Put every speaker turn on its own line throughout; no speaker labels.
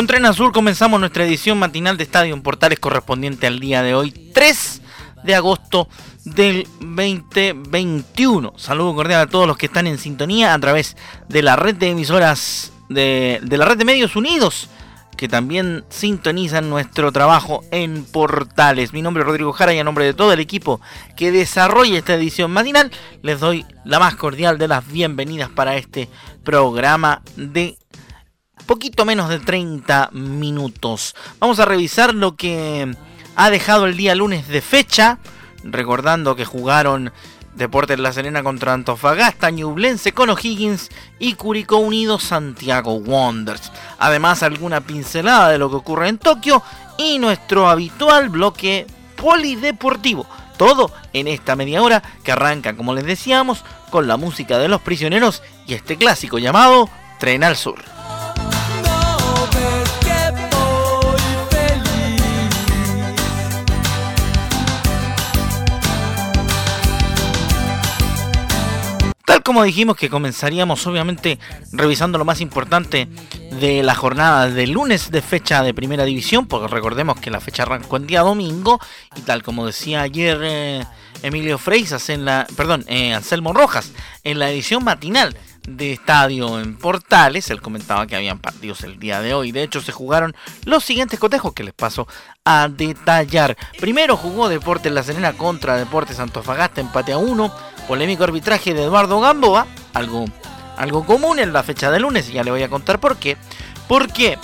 Con Tren Azul comenzamos nuestra edición matinal de Estadio en Portales correspondiente al día de hoy, 3 de agosto del 2021. Saludo cordial a todos los que están en sintonía a través de la red de emisoras de, la red de Medios Unidos que también sintonizan nuestro trabajo en portales. Mi nombre es Rodrigo Jara y a nombre de todo el equipo que desarrolla esta edición matinal les doy la más cordial de las bienvenidas para este programa de poquito menos de 30 minutos. Vamos a revisar lo que ha dejado el día lunes de fecha, recordando que jugaron Deportes La Serena contra Antofagasta, Ñublense con O'Higgins y Curicó Unido Santiago Wonders. Además alguna pincelada de lo que ocurre en Tokio y nuestro habitual bloque polideportivo. Todo en esta media hora que arranca, como les decíamos, con la música de los prisioneros y este clásico llamado Tren al Sur. Como dijimos que comenzaríamos obviamente revisando lo más importante de la jornada de lunes de fecha de primera división, porque recordemos que la fecha arrancó el día domingo y tal como decía ayer eh, Emilio Freisas en la, perdón, eh, Anselmo Rojas en la edición matinal de estadio en Portales, él comentaba que habían partidos el día de hoy. De hecho, se jugaron los siguientes cotejos que les paso a detallar. Primero jugó Deportes La Serena contra Deportes Antofagasta, empate a 1 polémico arbitraje de Eduardo Gamboa, algo, algo común en la fecha de lunes, y ya le voy a contar por qué. Porque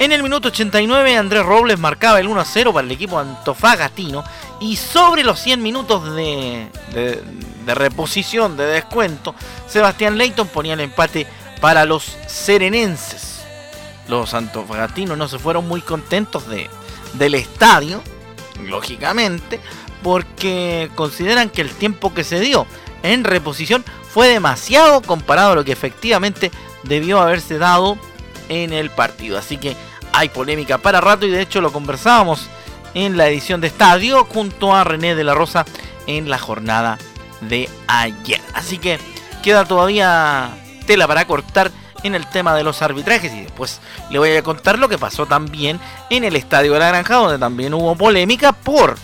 en el minuto 89 Andrés Robles marcaba el 1 a 0 para el equipo antofagastino y sobre los 100 minutos de, reposición, de descuento, Sebastián Leighton ponía el empate para los serenenses. Los antofagastinos no se fueron muy contentos de, del estadio, lógicamente, porque consideran que el tiempo que se dio en reposición fue demasiado comparado a lo que efectivamente debió haberse dado en el partido. Así que hay polémica para rato y de hecho lo conversábamos en la edición de estadio junto a René de la Rosa en la jornada de ayer. Así que queda todavía tela para cortar en el tema de los arbitrajes y después le voy a contar lo que pasó también en el estadio de la Granja donde también hubo polémica por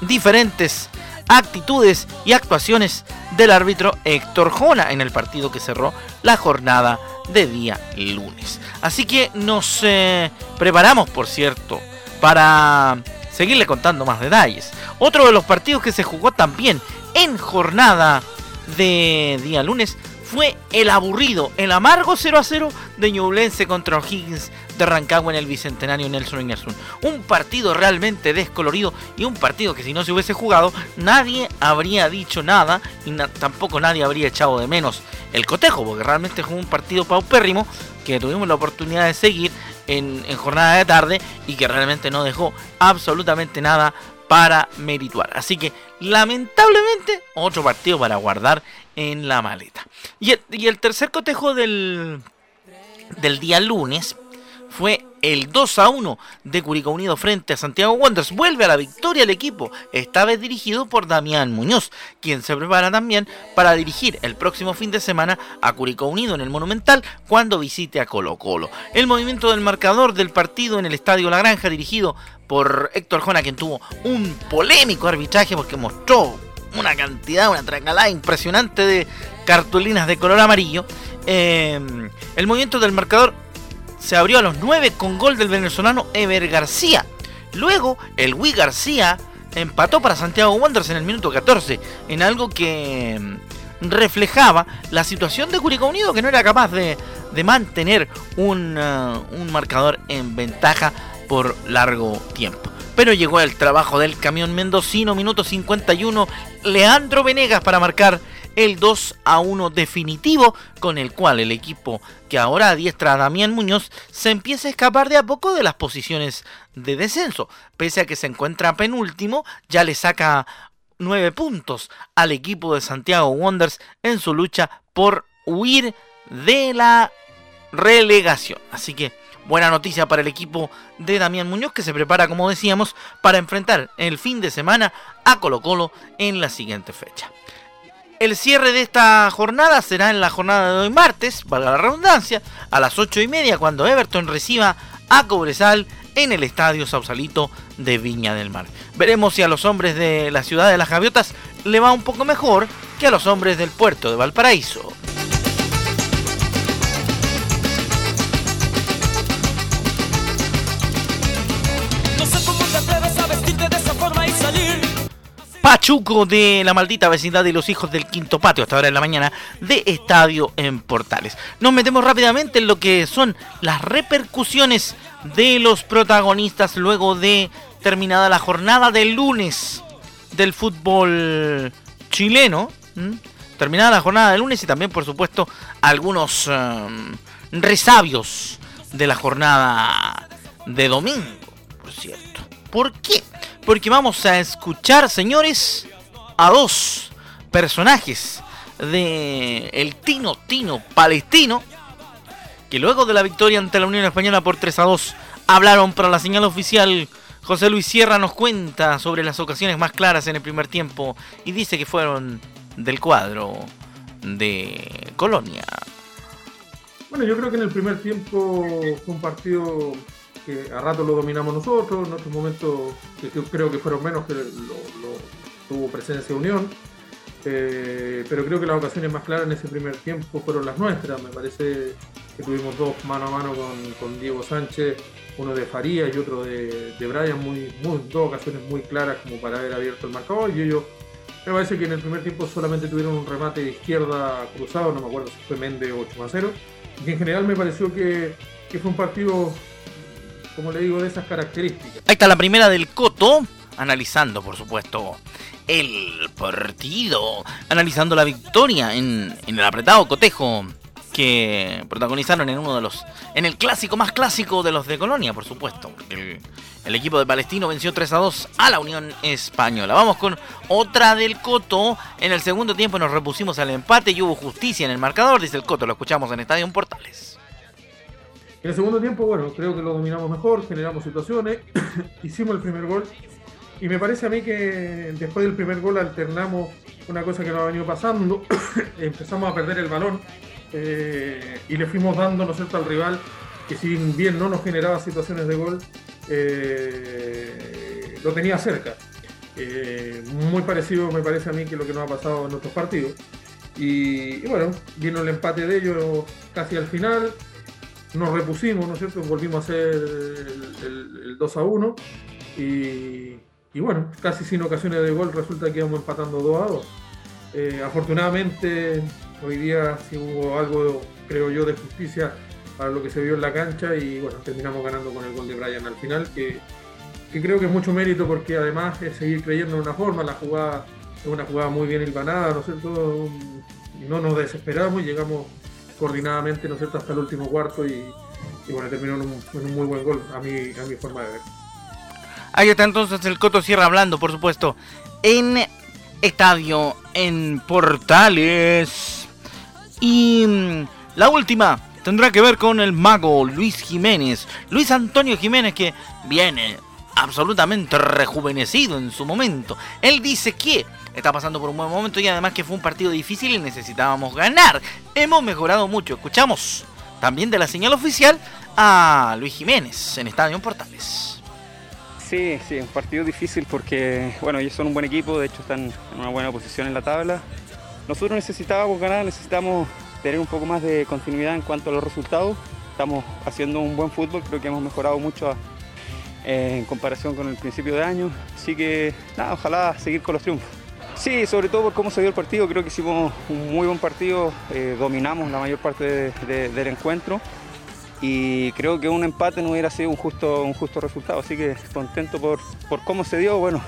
diferentes actitudes y actuaciones del árbitro Héctor Jona en el partido que cerró la jornada de día lunes. Así que nos eh, preparamos, por cierto, para seguirle contando más detalles. Otro de los partidos que se jugó también en jornada de día lunes fue el aburrido, el amargo 0 a 0 de Ñublense contra O'Higgins de Rancagua en el Bicentenario Nelson. Un partido realmente descolorido y un partido que si no se hubiese jugado nadie habría dicho nada y tampoco nadie habría echado de menos el cotejo, porque realmente fue un partido paupérrimo que tuvimos la oportunidad de seguir en jornada de tarde y que realmente no dejó absolutamente nada para merituar. Así que lamentablemente otro partido para guardar en la maleta. Y el, tercer cotejo del, del día lunes fue el 2 a 1 de Curicó Unido frente a Santiago Wanderers. Vuelve a la victoria el equipo, esta vez dirigido por Damián Muñoz, quien se prepara también para dirigir el próximo fin de semana a Curicó Unido en el Monumental cuando visite a Colo Colo. El movimiento del marcador del partido en el Estadio La Granja dirigido por Héctor Jona, quien tuvo un polémico arbitraje porque mostró una cantidad, una tracalada impresionante de cartulinas de color amarillo. Eh, el movimiento del marcador se abrió a los 9 con gol del venezolano Ever García. Luego, el Wii García empató para Santiago Wanderers en el minuto 14, en algo que mm, reflejaba la situación de Curicó Unido, que no era capaz de, mantener un, uh, un marcador en ventaja por largo tiempo. pero llegó el trabajo del camión mendocino, minuto 51, Leandro Venegas para marcar el 2 a 1 definitivo, con el cual el equipo que ahora adiestra a Damián Muñoz se empieza a escapar de a poco de las posiciones de descenso. Pese a que se encuentra penúltimo, ya le saca 9 puntos al equipo de Santiago Wonders en su lucha por huir de la relegación. Así que buena noticia para el equipo de Damián Muñoz que se prepara, como decíamos, para enfrentar el fin de semana a Colo Colo en la siguiente fecha. El cierre de esta jornada será en la jornada de hoy martes, valga la redundancia, a las 8 y media cuando Everton reciba a Cobresal en el Estadio Sausalito de Viña del Mar. Veremos si a los hombres de la ciudad de las Gaviotas le va un poco mejor que a los hombres del puerto de Valparaíso. Pachuco de la maldita vecindad de los hijos del quinto patio, hasta ahora en la mañana, de Estadio en Portales. Nos metemos rápidamente en lo que son las repercusiones de los protagonistas luego de terminada la jornada del lunes del fútbol chileno. Terminada la jornada del lunes y también, por supuesto, algunos em, resabios de la jornada de domingo, por cierto. ¿Por qué? Porque vamos a escuchar, señores, a dos personajes de el Tino Tino palestino, que luego de la victoria ante la Unión Española por 3 a 2 hablaron para la señal oficial. José Luis Sierra nos cuenta sobre las ocasiones más claras en el primer tiempo y dice que fueron del cuadro de Colonia.
Bueno, yo creo que en el primer tiempo fue que a rato lo dominamos nosotros, en otros momentos creo que fueron menos que lo, tuvo presencia Unión. Eh, pero creo que las ocasiones más claras en ese primer tiempo fueron las nuestras. Me parece que tuvimos dos mano a mano con, Diego Sánchez, uno de Faría y otro de, de Brian, dos ocasiones muy claras como para haber abierto el marcador. Y ellos, me parece que en el primer tiempo solamente tuvieron un remate de izquierda cruzado, no me acuerdo si fue Mende 8 a 0. Y en general me pareció que fue un partido como le digo, de esas características.
Ahí está la primera del Coto, analizando, por supuesto, el partido, analizando la victoria en, el apretado cotejo que protagonizaron en uno de los. en el clásico más clásico de los de Colonia, por supuesto. El, el, equipo de Palestino venció 3 a 2 a la Unión Española. Vamos con otra del Coto. En el segundo tiempo nos repusimos al empate y hubo justicia en el marcador, dice el Coto. Lo escuchamos en Estadio Portales.
En el segundo tiempo, bueno, creo que lo dominamos mejor, generamos situaciones, hicimos el primer gol. Y me parece a mí que después del primer gol alternamos una cosa que nos ha venido pasando, empezamos a perder el balón eh, y le fuimos dando, ¿no cierto?, al rival que si bien no nos generaba situaciones de gol, eh, lo tenía cerca. Eh, muy parecido me parece a mí que lo que nos ha pasado en otros partidos. Y bueno, vino el empate de ellos casi al final, nos repusimos, ¿no es cierto? Volvimos a hacer el, 2 a 1 y, bueno, casi sin ocasiones de gol resulta que íbamos empatando 2 a 2. Eh, afortunadamente hoy día sí hubo algo, creo yo, de justicia para lo que se vio en la cancha y bueno, terminamos ganando con el gol de Brian al final, que, creo que es mucho mérito porque además es seguir creyendo en una forma, la jugada es una jugada muy bien hilvanada, ¿no es cierto? No nos desesperamos y llegamos coordinadamente, ¿no es cierto?, hasta el último cuarto y, bueno, terminó en un, muy buen gol, a mi, a mi forma de ver.
Ahí está entonces el Coto Sierra hablando, por supuesto, en estadio en Portales. Y mm, la última tendrá que ver con el mago Luis Jiménez. Luis Antonio Jiménez que viene absolutamente rejuvenecido en su momento. Él dice que está pasando por un buen momento y además que fue un partido difícil y necesitábamos ganar. Hemos mejorado mucho. Escuchamos también de la señal oficial a Luis Jiménez en Estadio Portales.
Sí, sí, un partido difícil porque, bueno, ellos son un buen equipo, de hecho están en una buena posición en la tabla. Nosotros necesitábamos ganar, necesitamos tener un poco más de continuidad en cuanto a los resultados. Estamos haciendo un buen fútbol, creo que hemos mejorado mucho eh, en comparación con el principio de año. Así que, nada, ojalá seguir con los triunfos. Sí, sobre todo por cómo se dio el partido, creo que hicimos un muy buen partido, eh, dominamos la mayor parte del encuentro y creo que un empate no hubiera sido un justo, un justo resultado, así que contento por, por cómo se dio, bueno,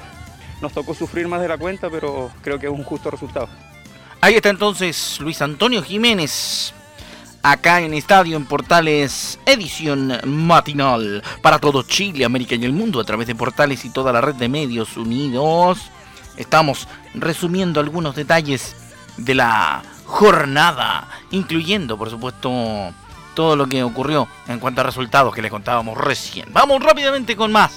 nos tocó sufrir más de la cuenta, pero creo que es un justo resultado.
Ahí está entonces Luis Antonio Jiménez, acá en Estadio en Portales, edición matinal para todo Chile, América y el mundo a través de Portales y toda la red de medios unidos. Estamos resumiendo algunos detalles de la jornada, incluyendo, por supuesto, todo lo que ocurrió en cuanto a resultados que les contábamos recién. Vamos rápidamente con más,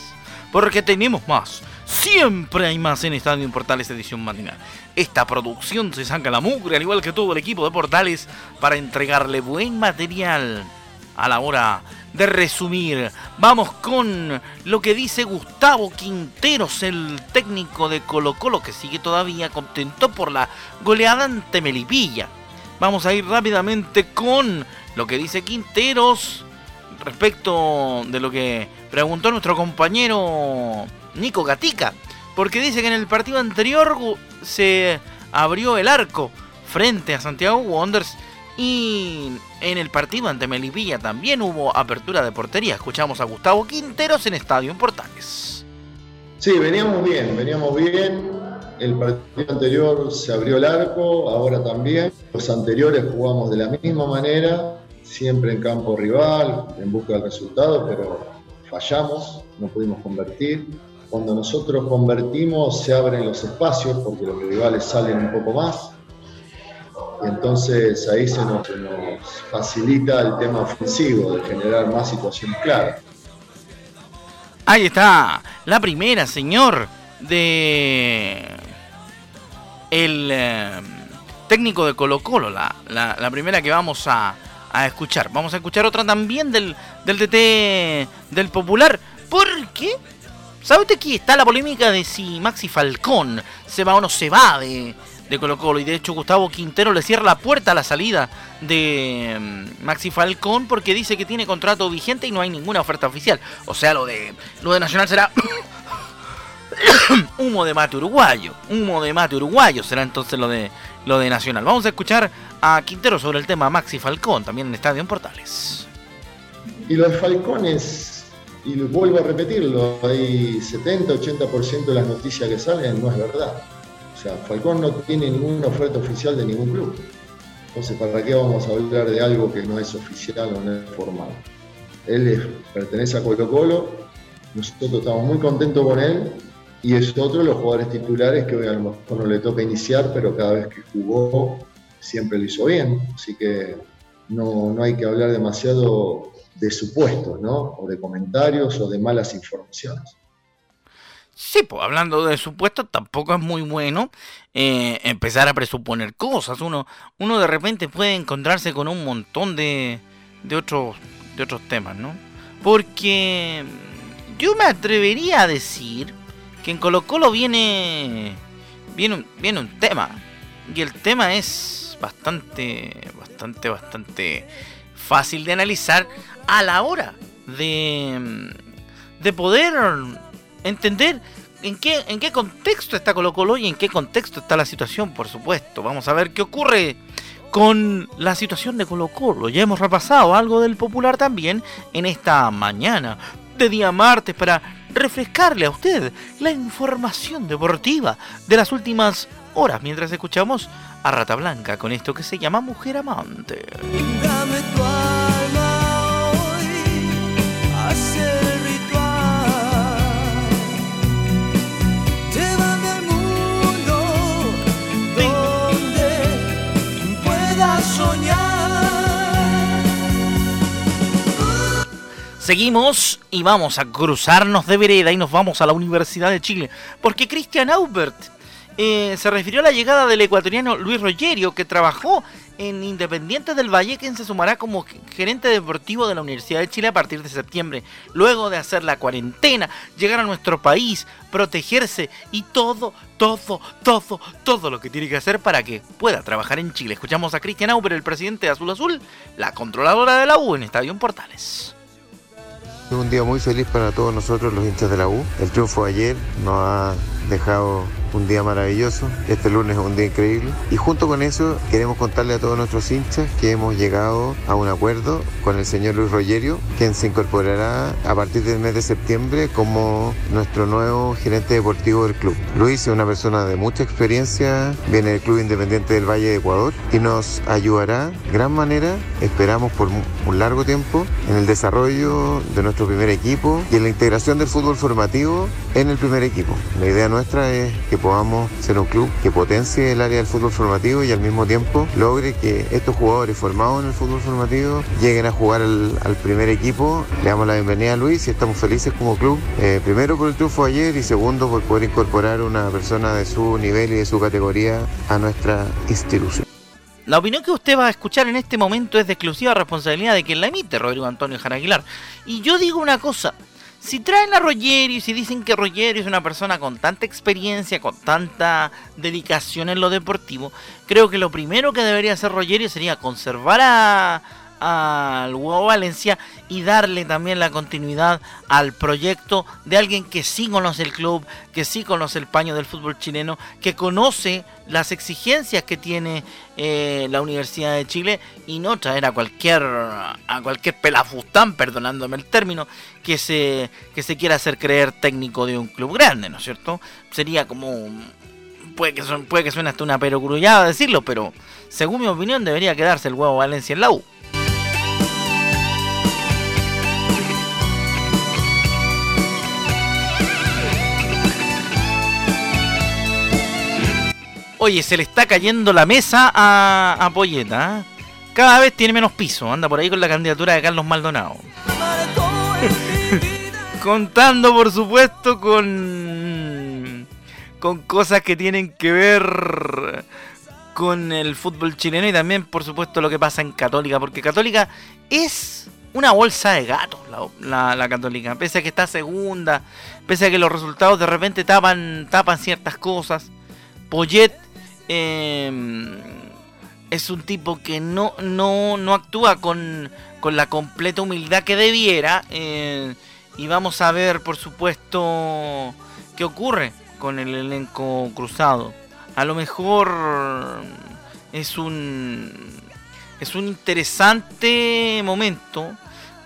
porque tenemos más. Siempre hay más en Estadio en Portales edición matinal. Esta producción se saca la mugre, al igual que todo el equipo de Portales, para entregarle buen material a la hora de resumir. Vamos con lo que dice Gustavo Quinteros, el técnico de Colo Colo, que sigue todavía contento por la goleada ante Melipilla. Vamos a ir rápidamente con lo que dice Quinteros respecto de lo que preguntó nuestro compañero Nico Gatica, porque dice que en el partido anterior se abrió el arco frente a Santiago Wonders y en el partido ante Melipilla también hubo apertura de portería. Escuchamos a Gustavo Quinteros en Estadio en Portales.
Sí, veníamos bien, veníamos bien. El partido anterior se abrió el arco, ahora también. Los anteriores jugamos de la misma manera, siempre en campo rival, en busca del resultado, pero fallamos, no pudimos convertir. Cuando nosotros convertimos se abren los espacios porque los rivales salen un poco más. Entonces ahí se nos, facilita el tema ofensivo de generar más situaciones claras.
Ahí está, la primera, señor, de el eh, técnico de Colo Colo, la, la, primera que vamos a, a, escuchar. Vamos a escuchar otra también del, del DT del Popular. ¿Por qué? ¿Sabe usted que está la polémica de si Maxi Falcón se va o no se va de, de Colo? Y de hecho Gustavo Quintero le cierra la puerta a la salida de mm, Maxi Falcón porque dice que tiene contrato vigente y no hay ninguna oferta oficial. O sea, lo de, lo de Nacional será humo de mate uruguayo. Humo de mate uruguayo será entonces lo de, lo de Nacional. Vamos a escuchar a Quintero sobre el tema Maxi Falcón, también en Estadio en Portales.
Y lo de Falcón es y vuelvo a repetirlo, hay 70-80% de las noticias que salen no es verdad. Sea, Falcón no tiene ninguna oferta oficial de ningún club. Entonces, ¿para qué vamos a hablar de algo que no es oficial o no es formal? Él pertenece a Colo Colo, nosotros estamos muy contentos con él y es otro de los jugadores titulares que hoy a lo mejor no le toca iniciar, pero cada vez que jugó siempre lo hizo bien. Así que no, no hay que hablar demasiado de supuestos, ¿no? O de comentarios o de malas informaciones.
Sí, pues hablando de supuestos, tampoco es muy bueno eh, empezar a presuponer cosas. Uno, uno de repente puede encontrarse con un montón de, de, otros, de otros temas, ¿no? Porque yo me atrevería a decir que en Colo Colo viene, viene, viene un tema. Y el tema es bastante, bastante, bastante fácil de analizar a la hora de, de poder entender en qué, en qué contexto está Colo Colo y en qué contexto está la situación, por supuesto. Vamos a ver qué ocurre con la situación de Colo Colo. Ya hemos repasado algo del popular también en esta mañana de día martes para refrescarle a usted la información deportiva de las últimas horas mientras escuchamos a Rata Blanca con esto que se llama Mujer Amante. Seguimos y vamos a cruzarnos de vereda y nos vamos a la Universidad de Chile. Porque Christian Aubert eh, se refirió a la llegada del ecuatoriano Luis Rogerio, que trabajó en Independiente del Valle, quien se sumará como gerente deportivo de la Universidad de Chile a partir de septiembre. Luego de hacer la cuarentena, llegar a nuestro país, protegerse y todo, todo, todo, todo lo que tiene que hacer para que pueda trabajar en Chile. Escuchamos a Cristian Aubert, el presidente de Azul Azul, la controladora de la U en Estadio Portales.
Es un día muy feliz para todos nosotros los hinchas de la U. El triunfo ayer nos ha dejado un día maravilloso, este lunes es un día increíble. Y junto con eso queremos contarle a todos nuestros hinchas que hemos llegado a un acuerdo con el señor Luis Rogerio, quien se incorporará a partir del mes de septiembre como nuestro nuevo gerente deportivo del club. Luis es una persona de mucha experiencia, viene del Club Independiente del Valle de Ecuador y nos ayudará gran manera, esperamos por un largo tiempo, en el desarrollo de nuestro primer equipo y en la integración del fútbol formativo en el primer equipo. La idea nuestra es que podamos ser un club que potencie el área del fútbol formativo y al mismo tiempo logre que estos jugadores formados en el fútbol formativo lleguen a jugar al, primer equipo. Le damos la bienvenida a Luis y estamos felices como club, eh, primero por el triunfo ayer y segundo por poder incorporar una persona de su nivel y de su categoría a nuestra institución.
La opinión que usted va a escuchar en este momento es de exclusiva responsabilidad de quien la emite, Rodrigo Antonio Jaraguilar. Y yo digo una cosa, si traen a Rogerio y si dicen que Rogerio es una persona con tanta experiencia, con tanta dedicación en lo deportivo, creo que lo primero que debería hacer Rogerio sería conservar a, al Hugo Valencia y darle también la continuidad al proyecto de alguien que sí conoce el club, que sí conoce el paño del fútbol chileno, que conoce las exigencias que tiene eh, la Universidad de Chile y no traer a cualquier a cualquier pelafustán, perdonándome el término, que se que se quiera hacer creer técnico de un club grande, ¿no es cierto? Sería como puede que puede que suene hasta una perogrullada decirlo, pero según mi opinión debería quedarse el huevo Valencia en la U. Oye, se le está cayendo la mesa a, a Polleta. ¿eh? Cada vez tiene menos piso. Anda por ahí con la candidatura de Carlos Maldonado. Contando, por supuesto, con, con cosas que tienen que ver con el fútbol chileno y también, por supuesto, lo que pasa en Católica. Porque Católica es una bolsa de gatos, la, la, Católica. Pese a que está segunda, pese a que los resultados de repente tapan, tapan ciertas cosas. Poyet Em, es un tipo que no, no, actúa con, la completa humildad que debiera. Eh, y vamos a ver, por supuesto, qué ocurre con el elenco cruzado. A lo mejor es un, es un interesante momento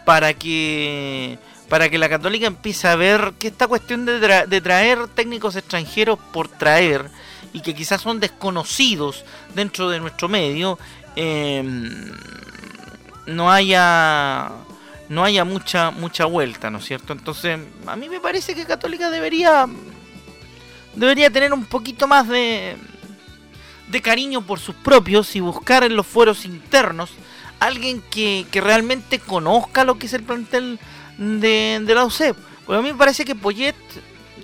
para que, para que la católica empiece a ver que esta cuestión de traer técnicos extranjeros por traer y que quizás son desconocidos dentro de nuestro medio, em, no haya no haya mucha mucha vuelta, ¿no es cierto? Entonces, a mí me parece que Católica debería debería tener un poquito más de de cariño por sus propios y buscar en los fueros internos alguien que, que realmente conozca lo que es el plantel de, de la UCEP. Porque a mí me parece que Poyet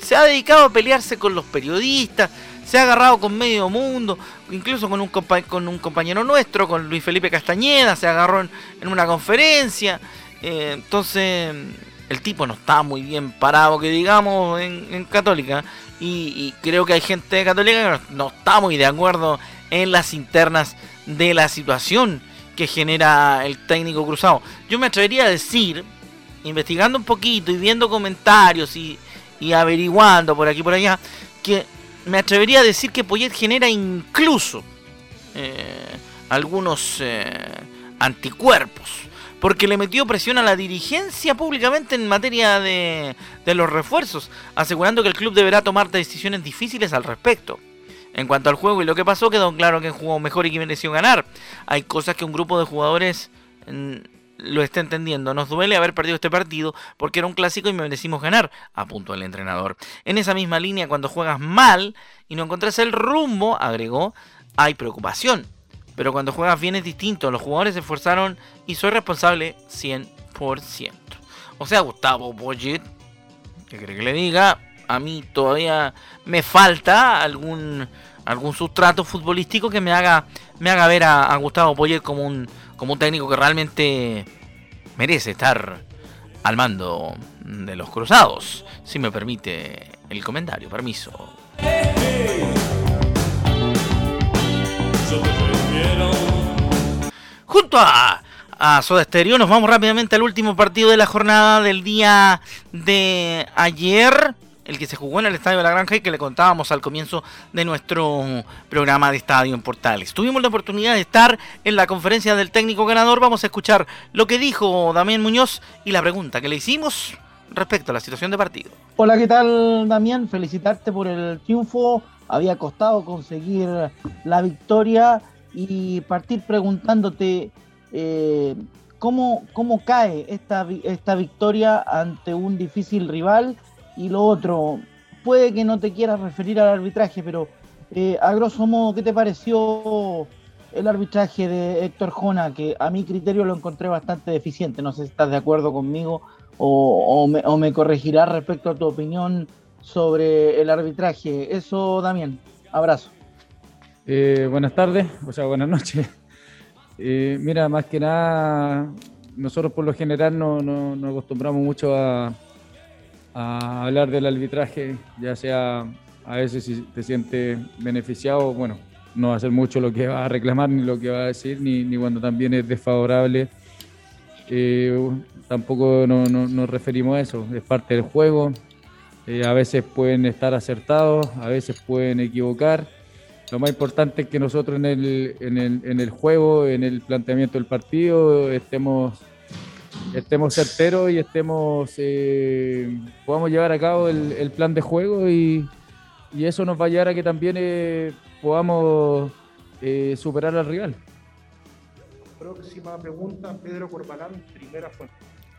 se ha dedicado a pelearse con los periodistas, se ha agarrado con medio mundo, incluso con un, con un compañero nuestro, con Luis Felipe Castañeda, se agarró en, una conferencia. Eh, entonces, el tipo no está muy bien parado, que digamos, en, Católica. Y, creo que hay gente Católica que no, está muy de acuerdo en las internas de la situación que genera el técnico cruzado. Yo me atrevería a decir, investigando un poquito y viendo comentarios y, y averiguando por aquí por allá, que me atrevería a decir que Poyet genera incluso eh, algunos eh, anticuerpos, porque le metió presión a la dirigencia públicamente en materia de, de los refuerzos, asegurando que el club deberá tomar decisiones difíciles al respecto. En cuanto al juego y lo que pasó, quedó claro que jugó mejor y que mereció ganar. Hay cosas que un grupo de jugadores mm, lo está entendiendo. Nos duele haber perdido este partido porque era un clásico y merecimos ganar, apuntó el entrenador. En esa misma línea, cuando juegas mal y no encontrás el rumbo, agregó, hay preocupación. Pero cuando juegas bien es distinto. Los jugadores se esforzaron y soy responsable 100%. O sea, Gustavo Boyet, que cree que le diga, a mí todavía me falta algún algún sustrato futbolístico que me haga me haga ver a, Gustavo Poyet como un como un técnico que realmente merece estar al mando de los cruzados, si me permite el comentario, permiso. Junto a, a Soda Stereo nos vamos rápidamente al último partido de la jornada del día de ayer el que se jugó en el Estadio de la Granja y que le contábamos al comienzo de nuestro programa de Estadio en Portales. Tuvimos la oportunidad de estar en la conferencia del técnico ganador. Vamos a escuchar lo que dijo Damián Muñoz y la pregunta que le hicimos respecto a la situación de partido.
Hola, ¿qué tal Damián? Felicitarte por el triunfo. Había costado conseguir la victoria y partir preguntándote eh, ¿cómo, ¿cómo, cae esta, esta victoria ante un difícil rival. Y lo otro, puede que no te quieras referir al arbitraje, pero eh, a grosso modo, ¿qué te pareció el arbitraje de Héctor Jona? Que a mi criterio lo encontré bastante deficiente. No sé si estás de acuerdo conmigo o, me, o me corregirás respecto a tu opinión sobre el arbitraje. Eso, Damián. Abrazo.
Eh, buenas tardes, o sea, buenas noches. Eh, mira, más que nada, nosotros por lo general no, no, acostumbramos mucho a, a, hablar del arbitraje, ya sea a veces si te sientes beneficiado, bueno, no va a ser mucho lo que va a reclamar ni lo que va a decir, ni, ni cuando también es desfavorable. Eh, tampoco no, nos referimos a eso, es parte del juego. Eh, a veces pueden estar acertados, a veces pueden equivocar lo más importante es que nosotros en el, en el, en el juego, en el planteamiento del partido, estemos, estemos certeros y estemos eh, podamos llevar a cabo el, plan de juego y, y, eso nos va a llevar a que también eh, podamos eh, superar al rival.
Próxima pregunta, Pedro Corbalán, primera fuente.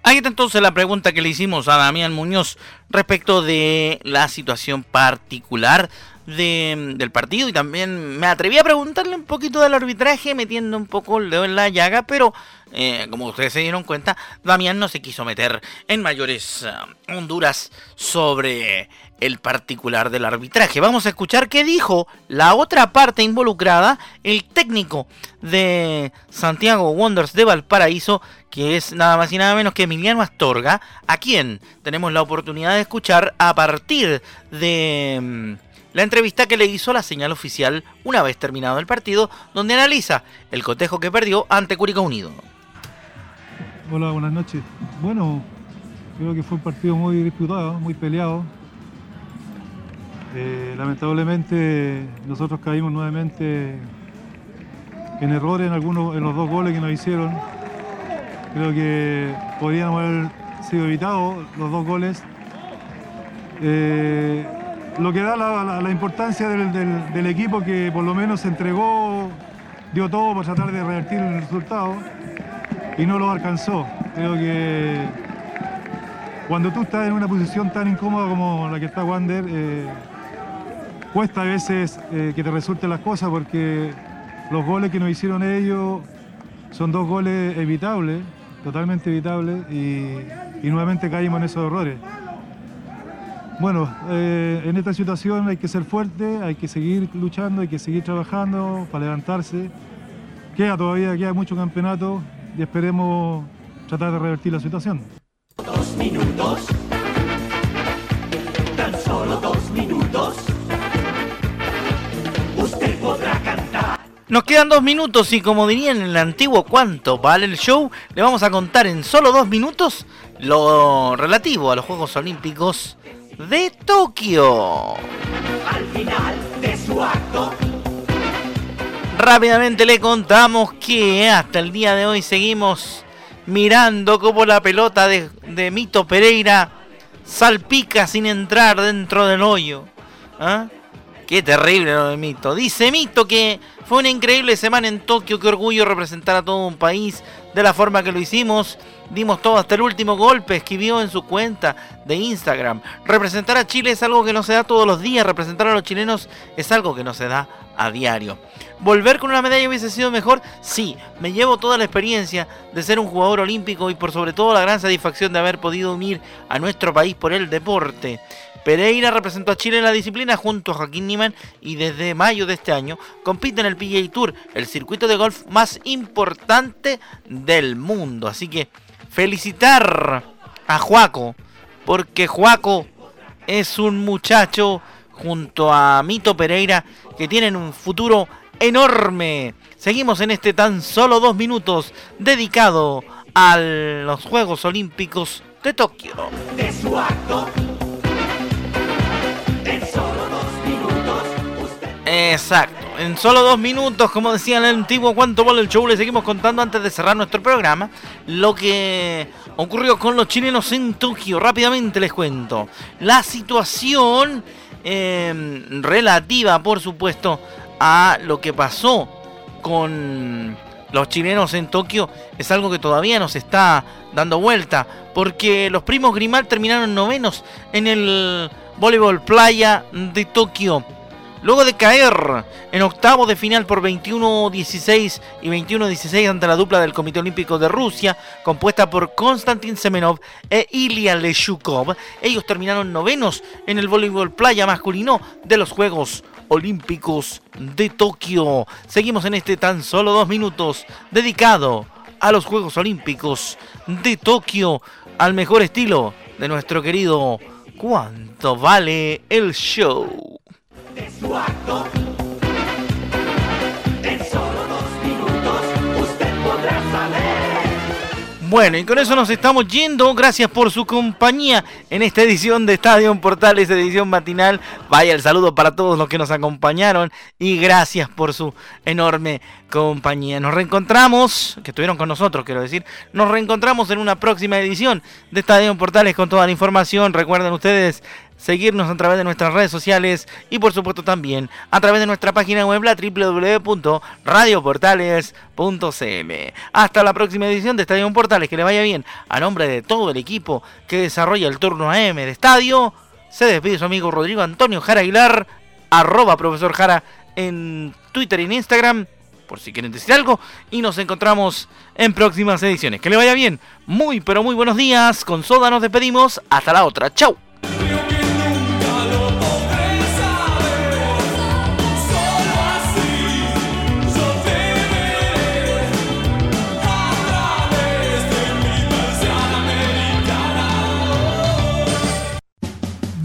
Ahí está entonces la pregunta que le hicimos a Damián Muñoz respecto de la situación particular de, del partido y también me atreví a preguntarle un poquito del arbitraje metiendo un poco el dedo en la llaga, pero eh, como ustedes se dieron cuenta, Damián no se quiso meter en mayores uh, honduras sobre el particular del arbitraje. Vamos a escuchar qué dijo la otra parte involucrada, el técnico de Santiago Wonders de Valparaíso, que es nada más y nada menos que Emiliano Astorga, a quien tenemos la oportunidad de escuchar a partir de mm, la entrevista que le hizo la señal oficial una vez terminado el partido, donde analiza el cotejo que perdió ante Curicó Unido.
Hola, buenas noches. Bueno, creo que fue un partido muy disputado, muy peleado. Eh, lamentablemente nosotros caímos nuevamente en errores en algunos en los dos goles que nos hicieron. Creo que podríamos haber sido evitados los dos goles. Eh, lo que da la, importancia del, equipo que por lo menos se entregó, dio todo para tratar de revertir el resultado y no lo alcanzó. Creo que cuando tú estás en una posición tan incómoda como la que está Wander, eh, cuesta a veces eh, que te resulten las cosas porque los goles que nos hicieron ellos son dos goles evitables, totalmente evitables, y, nuevamente caímos en esos errores. Bueno, eh, en esta situación hay que ser fuerte, hay que seguir luchando, hay que seguir trabajando para levantarse. Queda todavía, queda mucho campeonato y esperemos tratar de revertir la situación.
Dos minutos, tan solo dos minutos. Usted podrá cantar.
Nos quedan dos minutos y como dirían en el antiguo cuánto vale el show, le vamos a contar en solo dos minutos lo relativo a los Juegos Olímpicos de Tokio.
Al final de su acto
Rápidamente le contamos que hasta el día de hoy seguimos mirando cómo la pelota de, Mito Pereira salpica sin entrar dentro del hoyo. ¿Ah? Qué terrible lo de Mito. Dice Mito que fue una increíble semana en Tokio, qué orgullo representar a todo un país de la forma que lo hicimos. Dimos todo hasta el último golpe, escribió en su cuenta de Instagram. Representar a Chile es algo que no se da todos los días, representar a los chilenos es algo que no se da a diario. ¿Volver con una medalla hubiese sido mejor? Sí, me llevo toda la experiencia de ser un jugador olímpico y por sobre todo la gran satisfacción de haber podido unir a nuestro país por el deporte. Pereira representó a Chile en la disciplina junto a Joaquín Niman y desde mayo de este año compite en el el PGA Tour, el circuito de golf más importante del mundo. Así que felicitar a Juaco, porque Juaco es un muchacho junto a Mito Pereira que tienen un futuro enorme. Seguimos en este tan solo dos minutos dedicado a los Juegos Olímpicos de Tokio. Exacto. En solo dos minutos, como decía el antiguo Cuánto Vale el Show, le seguimos contando antes de cerrar nuestro programa lo que ocurrió con los chilenos en Tokio. Rápidamente les cuento. La situación em, relativa, por supuesto, a lo que pasó con los chilenos en Tokio es algo que todavía nos está dando vuelta. Porque los primos Grimal terminaron novenos en el voleibol playa de Tokio. Luego de caer en octavo de final por 21-16 y 21-16 ante la dupla del Comité Olímpico de Rusia, compuesta por Konstantin Semenov e Ilya Leshukov, ellos terminaron novenos en el voleibol playa masculino de los Juegos Olímpicos de Tokio. Seguimos en este tan solo dos minutos dedicado a los Juegos Olímpicos de Tokio, al mejor estilo de nuestro querido ¿Cuánto vale el show?
De su acto. En solo dos minutos usted podrá saber.
Bueno, y con eso nos estamos yendo. Gracias por su compañía en esta edición de Estadio Portales, edición matinal. Vaya el saludo para todos los que nos acompañaron y gracias por su enorme compañía. Nos reencontramos, que estuvieron con nosotros, quiero decir, nos reencontramos en una próxima edición de Estadio Portales con toda la información. Recuerden ustedes seguirnos a través de nuestras redes sociales y por supuesto también a través de nuestra página web la www.radioportales.cl. Hasta la próxima edición de Estadio Portales, que le vaya bien. A nombre de todo el equipo que desarrolla el turno AM de estadio, se despide su amigo Rodrigo Antonio Jara Aguilar, arroba profesor Jara en Twitter y en Instagram, por si quieren decir algo, y nos encontramos en próximas ediciones. Que le vaya bien. Muy pero muy buenos días. Con Soda nos despedimos. Hasta la otra. Chau.